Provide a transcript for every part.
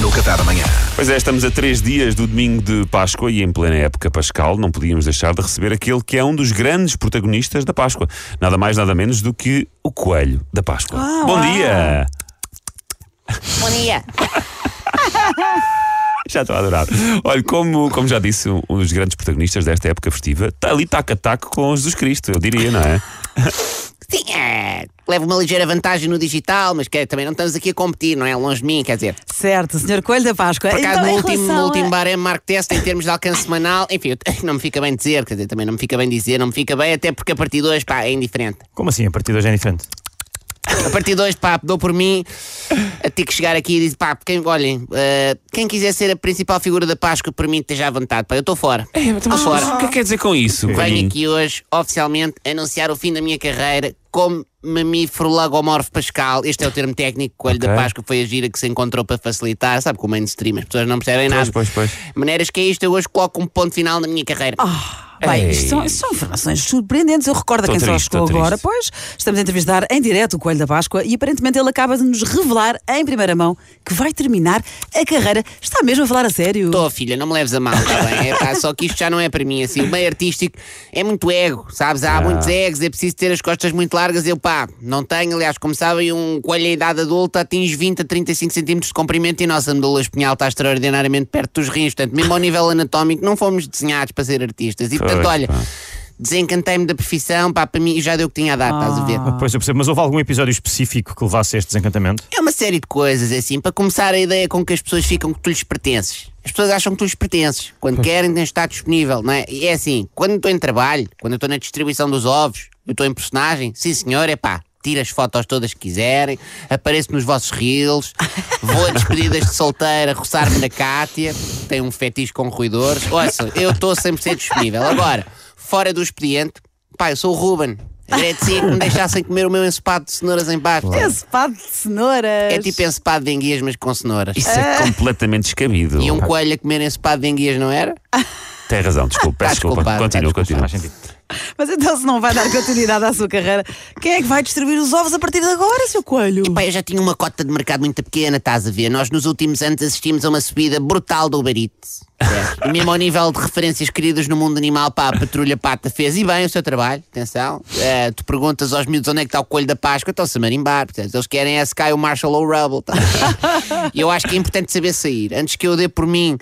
no Qatar amanhã. Pois é, estamos a três dias do domingo de Páscoa e em plena época pascal não podíamos deixar de receber aquele que é um dos grandes protagonistas da Páscoa. Nada mais, nada menos do que o coelho da Páscoa. Bom dia! Bom dia. Já estou a adorar. Olha, como, como já disse, um dos grandes protagonistas desta época festiva está ali taco a com Jesus Cristo, eu diria, não é? Sim, é, levo uma ligeira vantagem no digital, mas que, também não estamos aqui a competir, não é? Longe de mim, quer dizer. Certo, Sr. Coelho da Páscoa. Por acaso, Então, no último, no a- último baremo Mark Test, em termos de alcance semanal, enfim, não me fica bem dizer, quer dizer, também não me fica bem dizer, não me fica bem, até porque a partir de hoje, pá, é indiferente. Como assim? A partir de hoje é diferente? A partir de hoje, pá, dou por mim a ter que chegar aqui e dizer, pá, quem, olhem, eh, quem quiser ser a principal figura da Páscoa, por mim, esteja à vontade, pá, eu estou fora. Estou fora. O que é que quer dizer com isso? Venho aqui hoje oficialmente anunciar o fim da minha carreira como mamífero lagomorfo pascal. Este é o termo técnico Coelho Ok. da Páscoa foi a gira que se encontrou para facilitar. Sabe, com o mainstream, as pessoas não percebem nada. pois, pois. Maneiras que é isto, eu hoje coloco um ponto final na minha carreira. Bem, isto são, isto são informações surpreendentes. Eu recordo a quem só triste, chegou estou agora. triste. Pois, estamos a entrevistar em direto o Coelho da Páscoa e aparentemente ele acaba de nos revelar em primeira mão que vai terminar a carreira. Está mesmo a falar a sério? Estou, filha, não me leves a mal, está bem? É, pá, só que isto já não é para mim, assim, o meio artístico é muito ego, sabes? Há muitos egos, é preciso ter as costas muito largas, eu pá, não tenho, aliás, como sabem, um coelho em idade adulta atinge 20 a 35 centímetros de comprimento e a nossa medula espinhal está extraordinariamente perto dos rins, portanto, mesmo ao nível anatómico não fomos desenhados para ser artistas e, portanto, Pois, olha... pá. Desencantei-me da profissão, pá, para mim já deu o que tinha a dar, estás a ver? Ah, Pois eu percebo, mas houve algum episódio específico que levasse a este desencantamento? É uma série de coisas, é assim. Para começar, a ideia com que as pessoas ficam que tu lhes pertences. As pessoas acham que tu lhes pertences. Quando querem, tens de estar disponível, não é? E é assim, quando estou em trabalho, quando estou na distribuição dos ovos, eu estou em personagem, sim senhor, é pá. Tiro as fotos todas que quiserem, apareço nos vossos reels, vou a despedidas de solteira roçar-me na Cátia, tenho um fetiche com ruidores. Ouça, eu estou 100% disponível. Agora, fora do expediente, pá, eu sou o Ruben. Agradecia que me deixassem comer o meu ensopado de cenouras em paz. Esse pado de cenouras. É tipo ensopado de enguias, mas com cenouras. Isso é completamente descabido. E um coelho a comer ensopado de enguias, não era? Tem razão, desculpa, peço Tá desculpa. Continua, tá continua. Sentido. Mas então, se não vai dar continuidade à sua carreira, quem é que vai distribuir os ovos a partir de agora, seu Coelho? Pá, eu já tinha uma cota de mercado muito pequena, estás a ver? Nós nos últimos anos assistimos a uma subida brutal do Uber Eats. E mesmo ao nível de referências queridas no mundo animal, pá, a Patrulha Pata fez e bem o seu trabalho, atenção. Eh, tu perguntas aos miúdos onde é que está o coelho da Páscoa, estão-se a marimbar. Portanto, eles querem é Sky o Marshall ou o Rubble. Tá? E eu acho que é importante saber sair. Antes que eu dê por mim,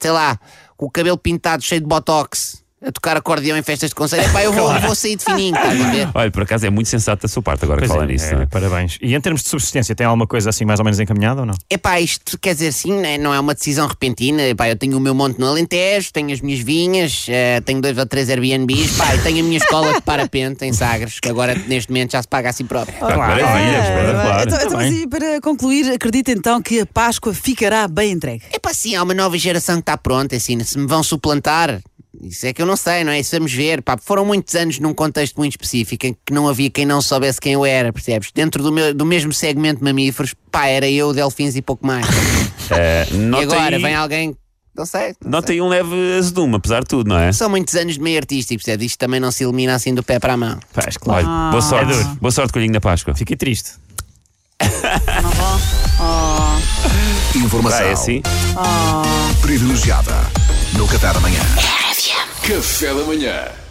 sei lá, com o cabelo pintado cheio de botox, a tocar acordeão em festas de conselho, pá, eu vou, vou sair de fininho, estás a ver? Olha, por acaso é muito sensato da sua parte agora que Pois fala é, nisso. é, é? Parabéns. E em termos de subsistência, tem alguma coisa assim mais ou menos encaminhada ou não? Epá, isto quer dizer assim, né, não é uma decisão repentina. Epá, eu tenho o meu monte no Alentejo, tenho as minhas vinhas, eh, tenho dois ou três Airbnbs, pá, e tenho a minha escola de parapente em Sagres, que agora neste momento já se paga a si próprio. Claro, maravilhas, É, claro. então, então, e para concluir, acredita então que a Páscoa ficará bem entregue. Epá, sim, há uma nova geração que está pronta, assim, se me vão suplantar. Isso é que eu não sei, não é? Isso vamos ver. Pá, foram muitos anos num contexto muito específico em que não havia quem não soubesse quem eu era, percebes? Dentro do, meu- do mesmo segmento de mamíferos, pá, era eu, delfins e pouco mais. Eh, e nota agora aí- vem alguém, não sei. não Nota aí um leve azedume, apesar de tudo, não é? São muitos anos de meio artístico, percebes? Isto também não se elimina assim do pé para a mão. Pois, claro. Olha, boa sorte. É boa sorte, Coelhinho da Páscoa. Fiquei triste. Informação Ah, é assim? privilegiada no Qatar amanhã. Café da manhã.